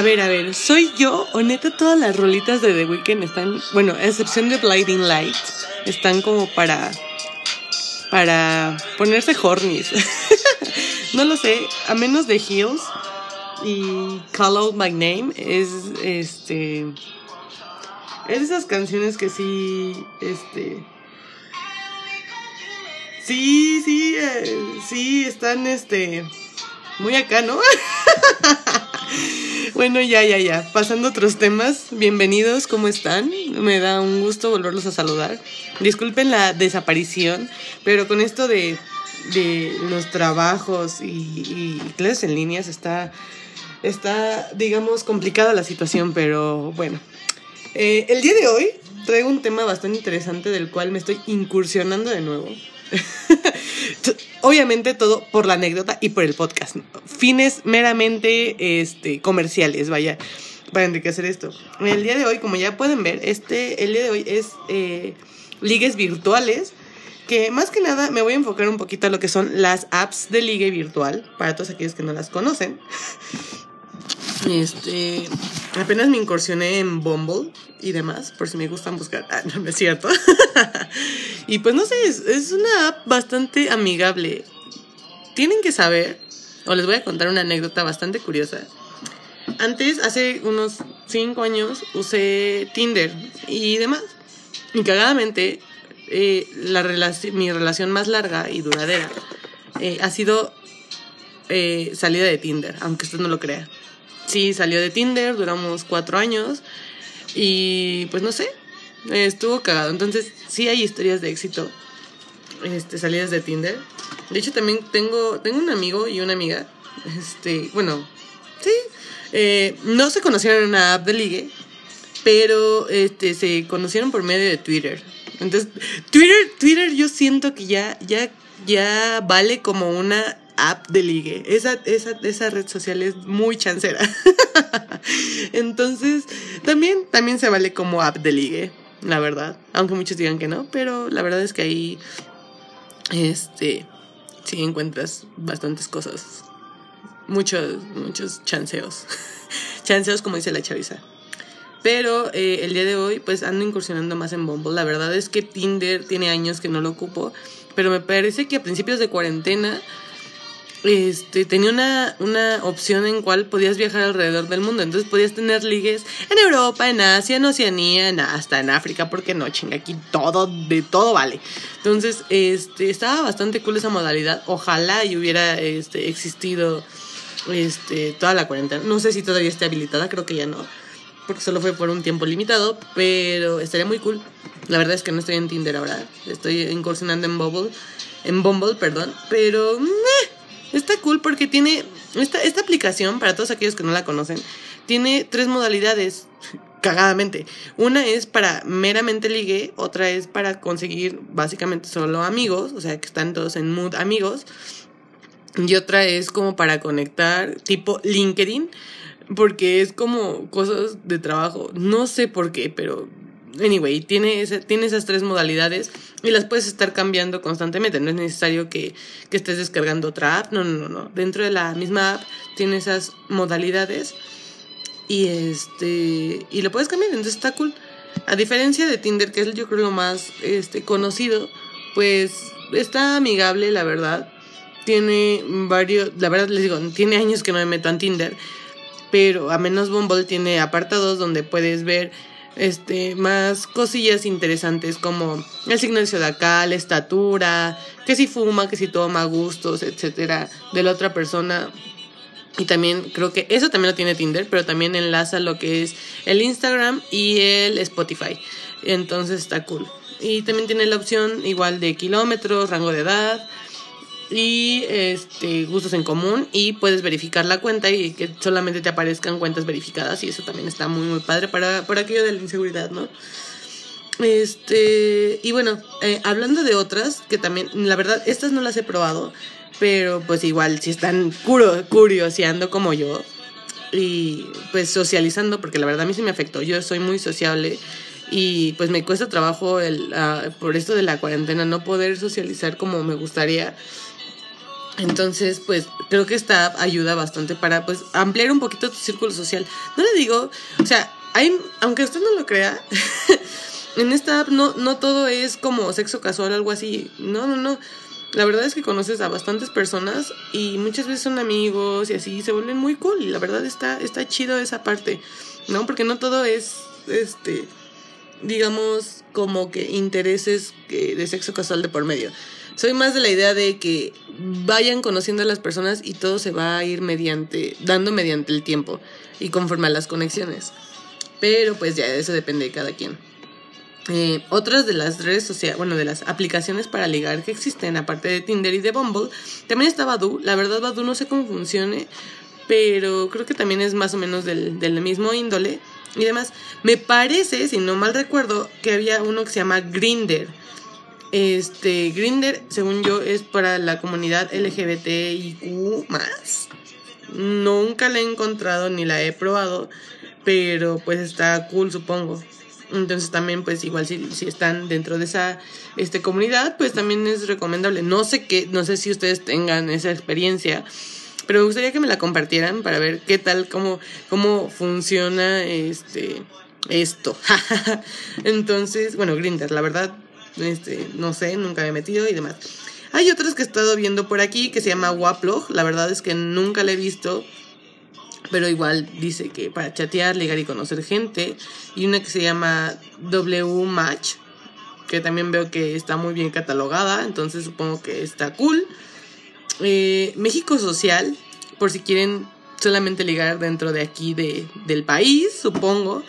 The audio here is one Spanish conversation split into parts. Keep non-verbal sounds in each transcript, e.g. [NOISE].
A ver, a ver, ¿soy yo o neta todas las rolitas de The Weeknd están, bueno, a excepción de Blinding Light, están como para para ponerse hornies. [LAUGHS] no lo sé, a menos de Heels y Call Out My Name es este es esas canciones que sí este sí, sí, eh, sí están este muy acá, ¿no? [LAUGHS] bueno, ya, ya, ya. Pasando a otros temas, bienvenidos, ¿cómo están? Me da un gusto volverlos a saludar. Disculpen la desaparición, pero con esto de, de los trabajos y, clases en líneas está, está, digamos, complicada la situación, pero bueno. Eh, el día de hoy traigo un tema bastante interesante del cual me estoy incursionando de nuevo. [LAUGHS] Obviamente todo por la anécdota y por el podcast. Fines meramente este, comerciales, vaya, para enriquecer esto. El día de hoy, como ya pueden ver, este, el día de hoy es eh, ligues virtuales. Que más que nada me voy a enfocar un poquito a lo que son las apps de ligue virtual, para todos aquellos que no las conocen. Este, apenas me incursioné en Bumble y demás, por si me gustan buscar. Ah, no, es cierto. [LAUGHS] y pues no sé, es, una app bastante amigable. Tienen que saber, o les voy a contar una anécdota bastante curiosa. Antes, hace unos 5 años, usé Tinder y demás. Y cagadamente, eh, la mi relación más larga y duradera eh, ha sido eh, salida de Tinder, aunque usted no lo crea. Sí, salió de Tinder, duramos cuatro años y pues no sé, estuvo cagado. Entonces sí hay historias de éxito, este, salidas de Tinder. De hecho también tengo, tengo un amigo y una amiga, este, bueno, sí, eh, no se conocieron en una app de ligue, pero este, se conocieron por medio de Twitter. Entonces, Twitter, Twitter yo siento que ya, ya, ya vale como una app de ligue. Esa, esa, esa red social es muy chancera. [LAUGHS] Entonces, también, también se vale como app de ligue, la verdad. Aunque muchos digan que no, pero la verdad es que ahí, este, sí encuentras bastantes cosas. Muchos, muchos chanceos. [LAUGHS] chanceos, como dice la chaviza. Pero eh, el día de hoy, pues ando incursionando más en Bumble. La verdad es que Tinder tiene años que no lo ocupo. Pero me parece que a principios de cuarentena este, tenía una, una opción en cual podías viajar alrededor del mundo. Entonces podías tener ligues en Europa, en Asia, en Oceanía, en, hasta en África, porque no, chinga, aquí todo, de todo vale. Entonces, este, estaba bastante cool esa modalidad. Ojalá y hubiera este, existido este, toda la cuarentena. No sé si todavía esté habilitada, creo que ya no. Porque solo fue por un tiempo limitado, pero estaría muy cool. La verdad es que no estoy en Tinder ahora. Estoy incursionando en Bumble. En Bumble, perdón. Pero... Está cool porque tiene. Esta, esta aplicación, para todos aquellos que no la conocen, tiene tres modalidades. [LAUGHS] Cagadamente. Una es para meramente ligue, otra es para conseguir básicamente solo amigos, o sea que están todos en mood amigos. Y otra es como para conectar, tipo LinkedIn, porque es como cosas de trabajo. No sé por qué, pero anyway, tiene, tiene esas tres modalidades y las puedes estar cambiando constantemente. No es necesario que, que, estés descargando otra app. No, no, no, Dentro de la misma app tiene esas modalidades y este y lo puedes cambiar. Entonces está cool. A diferencia de Tinder, que es yo creo lo más este, conocido, pues está amigable, la verdad. Tiene varios, la verdad les digo, tiene años que no me meto en Tinder, pero a menos Bumble tiene apartados donde puedes ver este, más cosillas interesantes como el signo zodiacal, la estatura, que si fuma, que si toma gustos, etcétera, de la otra persona. Y también creo que eso también lo tiene Tinder, pero también enlaza lo que es el Instagram y el Spotify. Entonces está cool. Y también tiene la opción igual de kilómetros, rango de edad, y este, gustos en común y puedes verificar la cuenta y que solamente te aparezcan cuentas verificadas y eso también está muy muy padre para, para aquello de la inseguridad, ¿no? Este, y bueno, eh, hablando de otras, que también, la verdad, estas no las he probado, pero pues igual, si están curioseando como yo y pues socializando, porque la verdad a mí sí me afectó, yo soy muy sociable y pues me cuesta trabajo el, uh, por esto de la cuarentena no poder socializar como me gustaría Entonces, pues creo que esta app ayuda bastante para pues ampliar un poquito tu círculo social. No le digo, o sea, hay, aunque usted no lo crea, [LAUGHS] en esta app no, no todo es como sexo casual algo así. No, no, no. La verdad es que conoces a bastantes personas y muchas veces son amigos y así se vuelven muy cool. Y la verdad está, está chido esa parte, ¿no? Porque no todo es, este, digamos, como que intereses de sexo casual de por medio. Soy más de la idea de que vayan conociendo a las personas y todo se va a ir mediante, dando mediante el tiempo y conforme a las conexiones. Pero pues ya eso depende de cada quien. Eh, otras de las redes sociales, bueno, de las aplicaciones para ligar que existen, aparte de Tinder y de Bumble, también está Badoo. La verdad, Badoo no sé cómo funcione, pero creo que también es más o menos del, del mismo índole. Y demás, me parece, si no mal recuerdo, que había uno que se llama Grinder. Este, Grinder, según yo, es para la comunidad LGBTIQ más. Nunca la he encontrado ni la he probado, pero pues está cool, supongo. Entonces también, pues igual si, si están dentro de esa este, comunidad, pues también es recomendable. No sé qué, no sé si ustedes tengan esa experiencia, pero me gustaría que me la compartieran para ver qué tal, cómo, cómo funciona este esto. [LAUGHS] Entonces, bueno, Grindr, la verdad, este, no sé, nunca me he metido y demás. Hay otros que he estado viendo por aquí que se llama Waplog, la verdad es que nunca la he visto, pero igual dice que para chatear, ligar y conocer gente. Y una que se llama W Match, que también veo que está muy bien catalogada, entonces supongo que está cool. Eh, México Social, por si quieren solamente ligar dentro de aquí de, del país, supongo.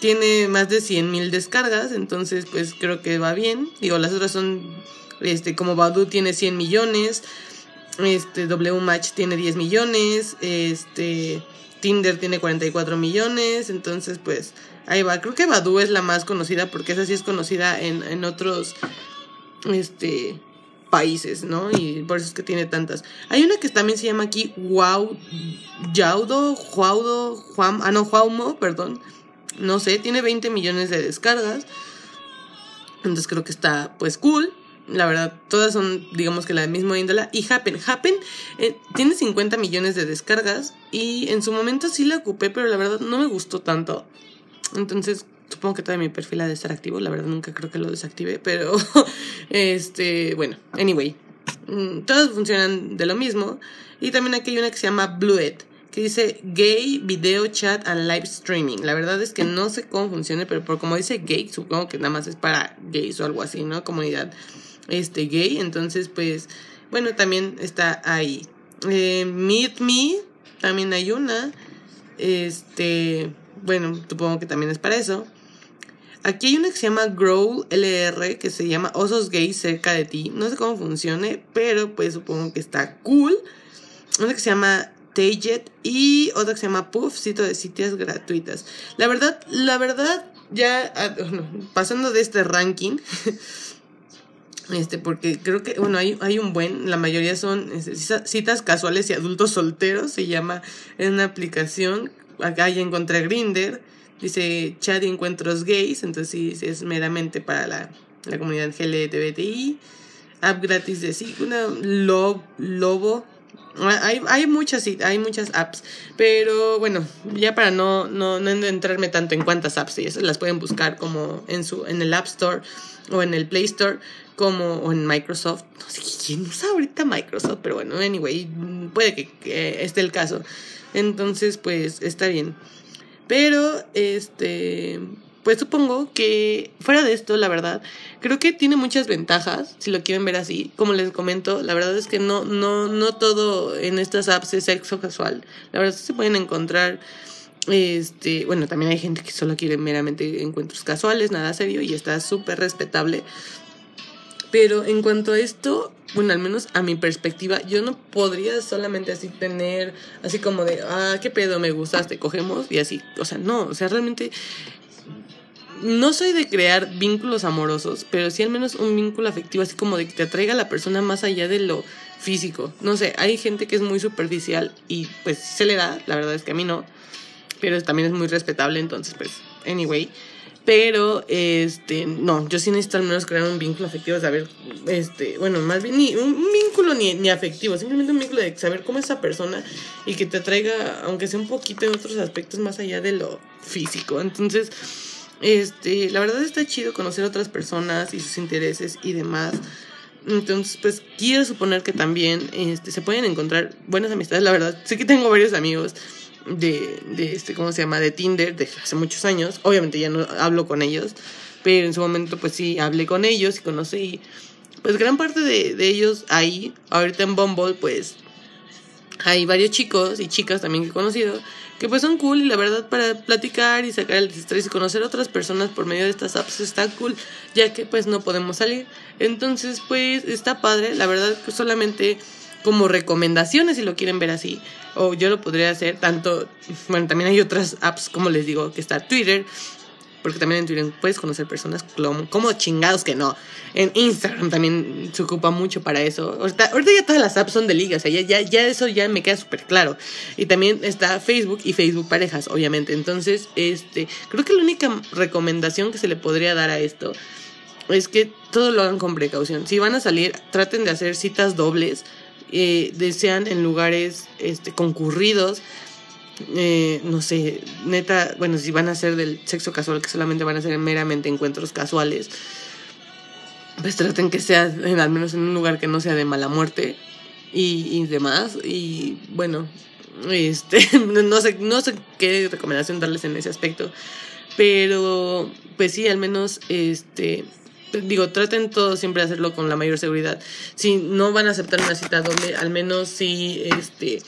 Tiene más de 100 mil descargas, entonces pues creo que va bien. Digo, las otras son, este, como Badu tiene 100 millones, este, W Match tiene 10 millones, este, Tinder tiene 44 millones, entonces pues ahí va. Creo que Badu es la más conocida porque esa sí es conocida en, en otros, este, países, ¿no? Y por eso es que tiene tantas. Hay una que también se llama aquí Wow, Yaudo, Juaudo, Juan, ah no, Juaumo, perdón, no sé, tiene 20 millones de descargas. Entonces creo que está pues cool. La verdad, todas son, digamos que la misma índola. Y Happen. Happen eh, tiene 50 millones de descargas. Y en su momento sí la ocupé, pero la verdad no me gustó tanto. Entonces, supongo que todavía mi perfil ha de estar activo. La verdad, nunca creo que lo desactive. Pero, [LAUGHS] este, bueno, anyway. Mm, todas funcionan de lo mismo. Y también aquí hay una que se llama Blued que dice gay video chat and live streaming. La verdad es que no sé cómo funciona, pero por como dice gay, supongo que nada más es para gays o algo así, ¿no? Comunidad este gay. Entonces, pues, bueno, también está ahí. Eh, Meet Me, también hay una. Este, bueno, supongo que también es para eso. Aquí hay una que se llama Grow LR, que se llama Osos Gays cerca de ti. No sé cómo funcione, pero pues supongo que está cool. Una que se llama Taget y otra que se llama Puff, sitio de sitios gratuitas. La verdad, la verdad, ya ah, pasando de este ranking, [LAUGHS] este, porque creo que, bueno, hay, hay un buen, la mayoría son este, citas casuales y adultos solteros, se llama, en una aplicación, acá ya encontré Grinder, dice chat y encuentros gays, entonces es meramente para la, la comunidad LGBTI, app gratis de sí, una lobo hay, hay muchas hay muchas apps, pero bueno, ya para no, no, no entrarme tanto en cuántas apps y esas las pueden buscar como en su en el App Store o en el Play Store como o en Microsoft. No sé quién usa ahorita Microsoft, pero bueno, anyway, puede que, que esté el caso. Entonces, pues está bien. Pero este pues supongo que fuera de esto, la verdad, creo que tiene muchas ventajas, si lo quieren ver así. Como les comento, la verdad es que no, no, no todo en estas apps es sexo casual. La verdad es que se pueden encontrar, este, bueno, también hay gente que solo quiere meramente encuentros casuales, nada serio, y está súper respetable. Pero en cuanto a esto, bueno, al menos a mi perspectiva, yo no podría solamente así tener, así como de, ah, qué pedo, me gustaste, cogemos y así. O sea, no, o sea, realmente no soy de crear vínculos amorosos, pero sí al menos un vínculo afectivo, así como de que te atraiga a la persona más allá de lo físico. No sé, hay gente que es muy superficial y pues se le da, la verdad es que a mí no, pero también es muy respetable, entonces pues, anyway. Pero, este, no, yo sí necesito al menos crear un vínculo afectivo, saber, este, bueno, más bien, ni un vínculo ni, ni afectivo, simplemente un vínculo de saber cómo es esa persona y que te atraiga, aunque sea un poquito en otros aspectos más allá de lo físico. Entonces, este, la verdad está chido conocer otras personas y sus intereses y demás. Entonces, pues quiero suponer que también este, se pueden encontrar buenas amistades, la verdad. Sé que tengo varios amigos de, de este, ¿cómo se llama? De Tinder de hace muchos años. Obviamente ya no hablo con ellos, pero en su momento pues sí hablé con ellos y conocí pues gran parte de, de ellos ahí. Ahorita en Bumble pues hay varios chicos y chicas también que he conocido que pues son cool y la verdad para platicar y sacar el estrés y conocer otras personas por medio de estas apps está cool ya que pues no podemos salir entonces pues está padre la verdad que solamente como recomendaciones si lo quieren ver así o yo lo podría hacer tanto, bueno, también hay otras apps, como les digo, que está Twitter, porque también en Twitter puedes conocer personas como, como chingados que no. En Instagram también se ocupa mucho para eso. Ahorita, ya todas las apps son de liga, o sea, ya, ya, ya eso ya me queda súper claro. Y también está Facebook y Facebook Parejas, obviamente. Entonces, este, creo que la única recomendación que se le podría dar a esto es que todo lo hagan con precaución. Si van a salir, traten de hacer citas dobles eh, desean en lugares este, concurridos. Eh, no sé, neta, bueno, si van a ser del sexo casual, que solamente van a ser meramente encuentros casuales, pues traten que sea al menos en un lugar que no sea de mala muerte y, y demás. Y bueno, este, [LAUGHS] no sé, no sé qué recomendación darles en ese aspecto, pero pues sí, al menos este digo, traten todo siempre de hacerlo con la mayor seguridad. Si no van a aceptar una cita donde al menos si este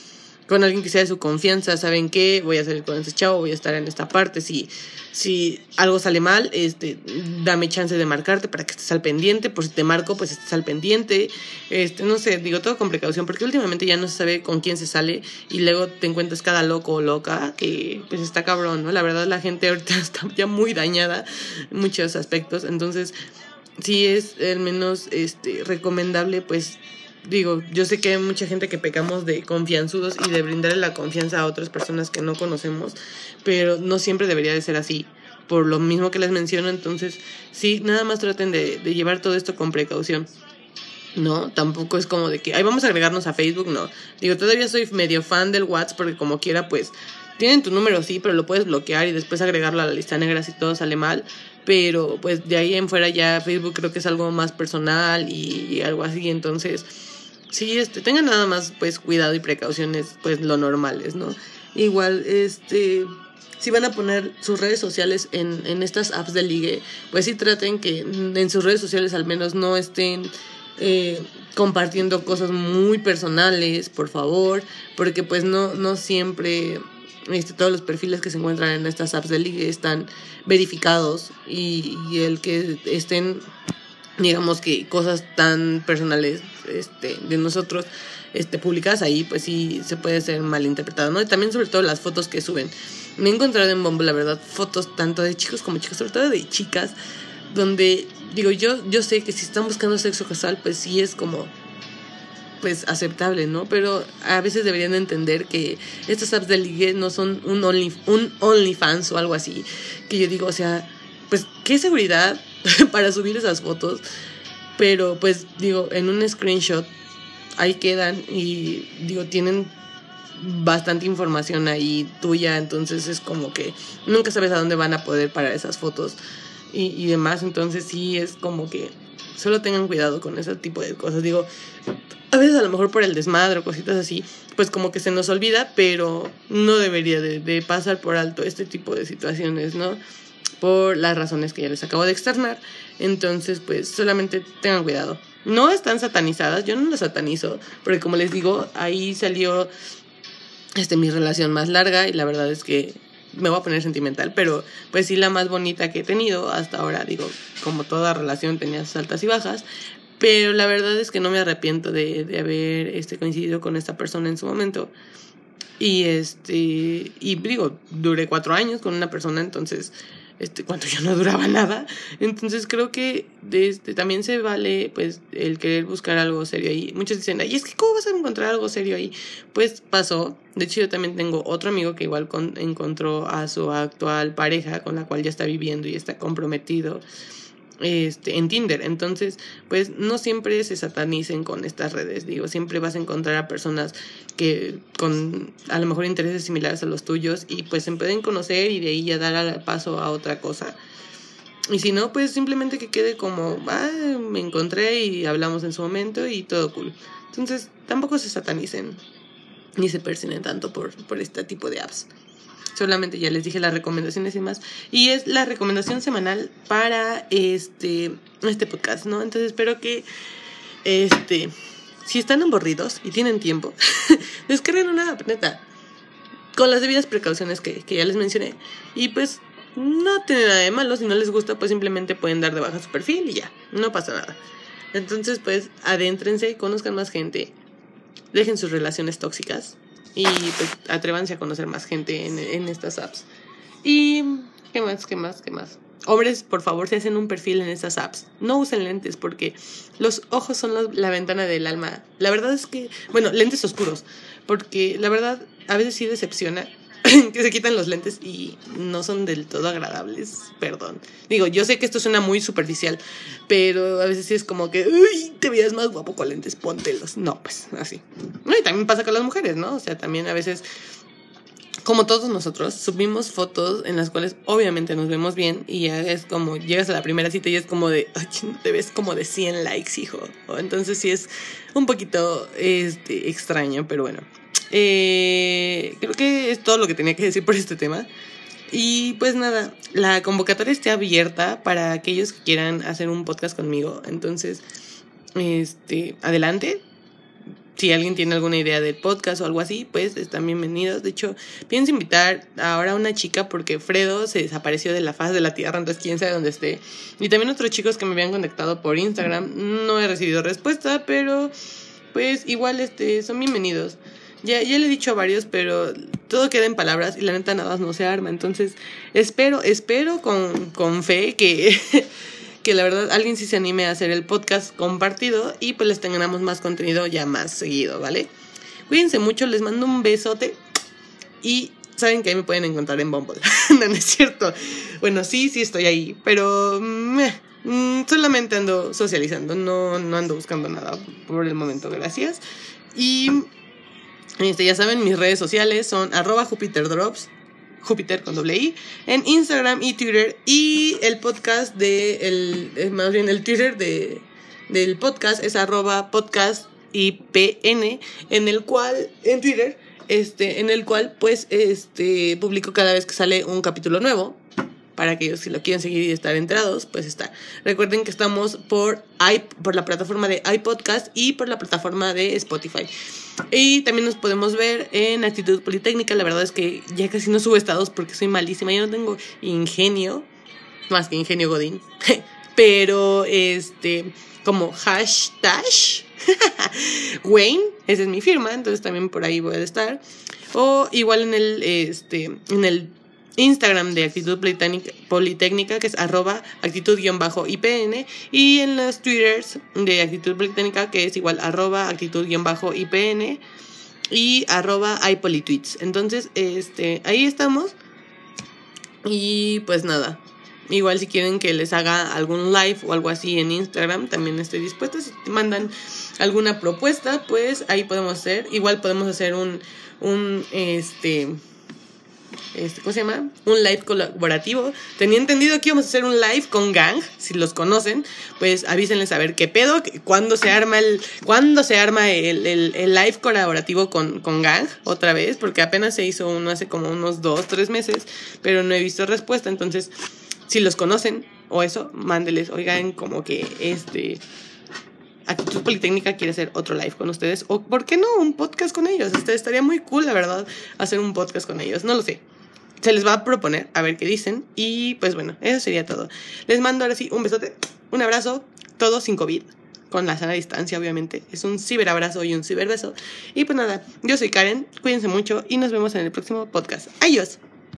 con alguien que sea de su confianza, saben que voy a salir con ese chavo, voy a estar en esta parte, si si algo sale mal, este dame chance de marcarte para que estés al pendiente, por si te marco, pues estés al pendiente. Este, no sé, digo todo con precaución porque últimamente ya no se sabe con quién se sale y luego te encuentras cada loco o loca que pues está cabrón, ¿no? La verdad la gente ahorita [LAUGHS] está ya muy dañada en muchos aspectos, entonces sí es al menos este recomendable pues digo, yo sé que hay mucha gente que pecamos de confianzudos y de brindarle la confianza a otras personas que no conocemos, pero no siempre debería de ser así, por lo mismo que les menciono, entonces sí, nada más traten de, de llevar todo esto con precaución. No, tampoco es como de que, ay, vamos a agregarnos a Facebook, no. Digo, todavía soy medio fan del WhatsApp porque como quiera, pues, tienen tu número, sí, pero lo puedes bloquear y después agregarlo a la lista negra si todo sale mal pero pues de ahí en fuera ya Facebook creo que es algo más personal y, algo así, entonces sí, este, tengan nada más pues cuidado y precauciones pues lo normales, ¿no? Igual, este, si van a poner sus redes sociales en, en estas apps de ligue, pues sí traten que en sus redes sociales al menos no estén eh, compartiendo cosas muy personales, por favor, porque pues no, no siempre este, todos los perfiles que se encuentran en estas apps de ligue están verificados y, el que estén digamos que cosas tan personales este, de nosotros este, publicadas ahí, pues sí se puede ser malinterpretado, ¿no? Y también sobre todo las fotos que suben. Me he encontrado en Bumble, la verdad, fotos tanto de chicos como chicas, sobre todo de chicas, donde digo, yo, yo sé que si están buscando sexo casual, pues sí es como pues aceptable, ¿no? Pero a veces deberían entender que estas apps de ligue no son un, only, un OnlyFans o algo así. Que yo digo, o sea, pues qué seguridad [LAUGHS] para subir esas fotos. Pero pues digo, en un screenshot ahí quedan y digo, tienen bastante información ahí tuya, entonces es como que nunca sabes a dónde van a poder parar esas fotos y, y demás, entonces sí es como que solo tengan cuidado con ese tipo de cosas. Digo, a veces a lo mejor por el desmadre o cositas así, pues como que se nos olvida, pero no debería de, pasar por alto este tipo de situaciones, ¿no? Por las razones que ya les acabo de externar. Entonces, pues solamente tengan cuidado. No están satanizadas, yo no las satanizo, porque como les digo, ahí salió este, mi relación más larga y la verdad es que me voy a poner sentimental, pero pues sí la más bonita que he tenido hasta ahora, digo, como toda relación tenía sus altas y bajas, pero la verdad es que no me arrepiento de, de haber este, coincidido con esta persona en su momento. Y este, y digo, duré cuatro años con una persona, entonces este, cuando yo no duraba nada. Entonces creo que este, también se vale pues el querer buscar algo serio ahí. Muchos dicen, ay, es que ¿cómo vas a encontrar algo serio ahí? Pues pasó. De hecho yo también tengo otro amigo que igual encontró a su actual pareja con la cual ya está viviendo y está comprometido este, en Tinder. Entonces, pues no siempre se satanicen con estas redes. Digo, siempre vas a encontrar a personas que con a lo mejor intereses similares a los tuyos y pues se pueden conocer y de ahí ya dar paso a otra cosa. Y si no, pues simplemente que quede como, ah, me encontré y hablamos en su momento y todo cool. Entonces, tampoco se satanicen ni se persinen tanto por, por este tipo de apps. Solamente ya les dije las recomendaciones y más. Y es la recomendación semanal para este, este podcast, ¿no? Entonces espero que, este, si están aburridos y tienen tiempo, [LAUGHS] descarguen una neta. Con las debidas precauciones que, que ya les mencioné. Y pues no tiene nada de malo. Si no les gusta, pues simplemente pueden dar de baja su perfil y ya. No pasa nada. Entonces, pues, adéntrense, conozcan más gente. Dejen sus relaciones tóxicas y pues atrévanse a conocer más gente en, en estas apps. Y, ¿qué más? ¿Qué más? ¿Qué más? Hombres, por favor, si hacen un perfil en estas apps, no usen lentes porque los ojos son la ventana del alma. La verdad es que, bueno, lentes oscuros, porque la verdad a veces sí decepciona [CLEARS THROAT] que se quitan los lentes y no son del todo agradables, perdón. Digo, yo sé que esto suena muy superficial, pero a veces sí es como que, uy, te veías más guapo con lentes, póntelos. No, pues así. y también pasa con las mujeres, ¿no? O sea, también a veces, como todos nosotros, subimos fotos en las cuales obviamente nos vemos bien y ya es como, llegas a la primera cita y es como de, ay, te ves como de 100 likes, hijo. Entonces sí es un poquito este, extraño, pero bueno. Eh, creo que es todo lo que tenía que decir por este tema. Y pues nada, la convocatoria está abierta para aquellos que quieran hacer un podcast conmigo. Entonces, este, adelante. Si alguien tiene alguna idea del podcast o algo así, pues están bienvenidos. De hecho, pienso invitar ahora a una chica porque Fredo se desapareció de la faz de la tierra, entonces quién sabe dónde esté. Y también otros chicos que me habían conectado por Instagram. No he recibido respuesta, pero pues igual este, son bienvenidos. Ya, ya le he dicho a varios, pero todo queda en palabras y la neta nada más no se arma. Entonces, espero, espero con, con fe que, [LAUGHS] que la verdad alguien sí se anime a hacer el podcast compartido y pues les tengamos más contenido ya más seguido, ¿vale? Cuídense mucho, les mando un besote y saben que ahí me pueden encontrar en Bumble. [LAUGHS] no, es cierto. Bueno, sí, sí estoy ahí, pero mm, solamente ando socializando, no, no ando buscando nada por el momento, gracias. Y este, ya saben, mis redes sociales son arroba JupiterDrops, Júpiter con doble I, en Instagram y Twitter. Y el podcast de, el, eh, más bien el Twitter de, del podcast es arroba podcast IPN, en el cual, en Twitter, este, en el cual pues este publico cada vez que sale un capítulo nuevo para aquellos que lo quieren seguir y estar enterados, pues está. Recuerden que estamos por, por la plataforma de iPodcast y por la plataforma de Spotify. Y también nos podemos ver en Actitud Politécnica. La verdad es que ya casi no subo estados porque soy malísima. Yo no tengo ingenio, más que ingenio Godín. [LAUGHS] Pero este, como hashtag [LAUGHS] Wayne, esa es mi firma, entonces también por ahí voy a estar. O igual en el, este, en el Instagram de Actitud Politécnica, que es arroba actitud-ipn, y en los Twitters de Actitud Politécnica, que es igual arroba actitud-ipn y arroba ipolitweets. Entonces, este, ahí estamos. Y pues nada. Igual si quieren que les haga algún live o algo así en Instagram, también estoy dispuesta. Si mandan alguna propuesta, pues ahí podemos hacer. Igual podemos hacer un, un, este, este, ¿cómo se llama? Un live colaborativo. Tenía entendido que íbamos a hacer un live con Gang, si los conocen, pues avísenles a ver qué pedo, cuándo se arma el, cuándo se arma el, el, live colaborativo con, con, Gang otra vez, porque apenas se hizo uno hace como unos dos, tres meses, pero no he visto respuesta, entonces, si los conocen o eso, mándeles, oigan, como que este... Actitud Politécnica quiere hacer otro live con ustedes. O, ¿por qué no? Un podcast con ellos. Este, estaría muy cool, la verdad, hacer un podcast con ellos. No lo sé se les va a proponer a ver qué dicen. Y pues bueno, eso sería todo. Les mando ahora sí un besote, un abrazo, todo sin COVID. Con la sana distancia, obviamente. Es un ciberabrazo y un ciberbeso. Y pues nada, yo soy Karen, cuídense mucho y nos vemos en el próximo podcast. Adiós.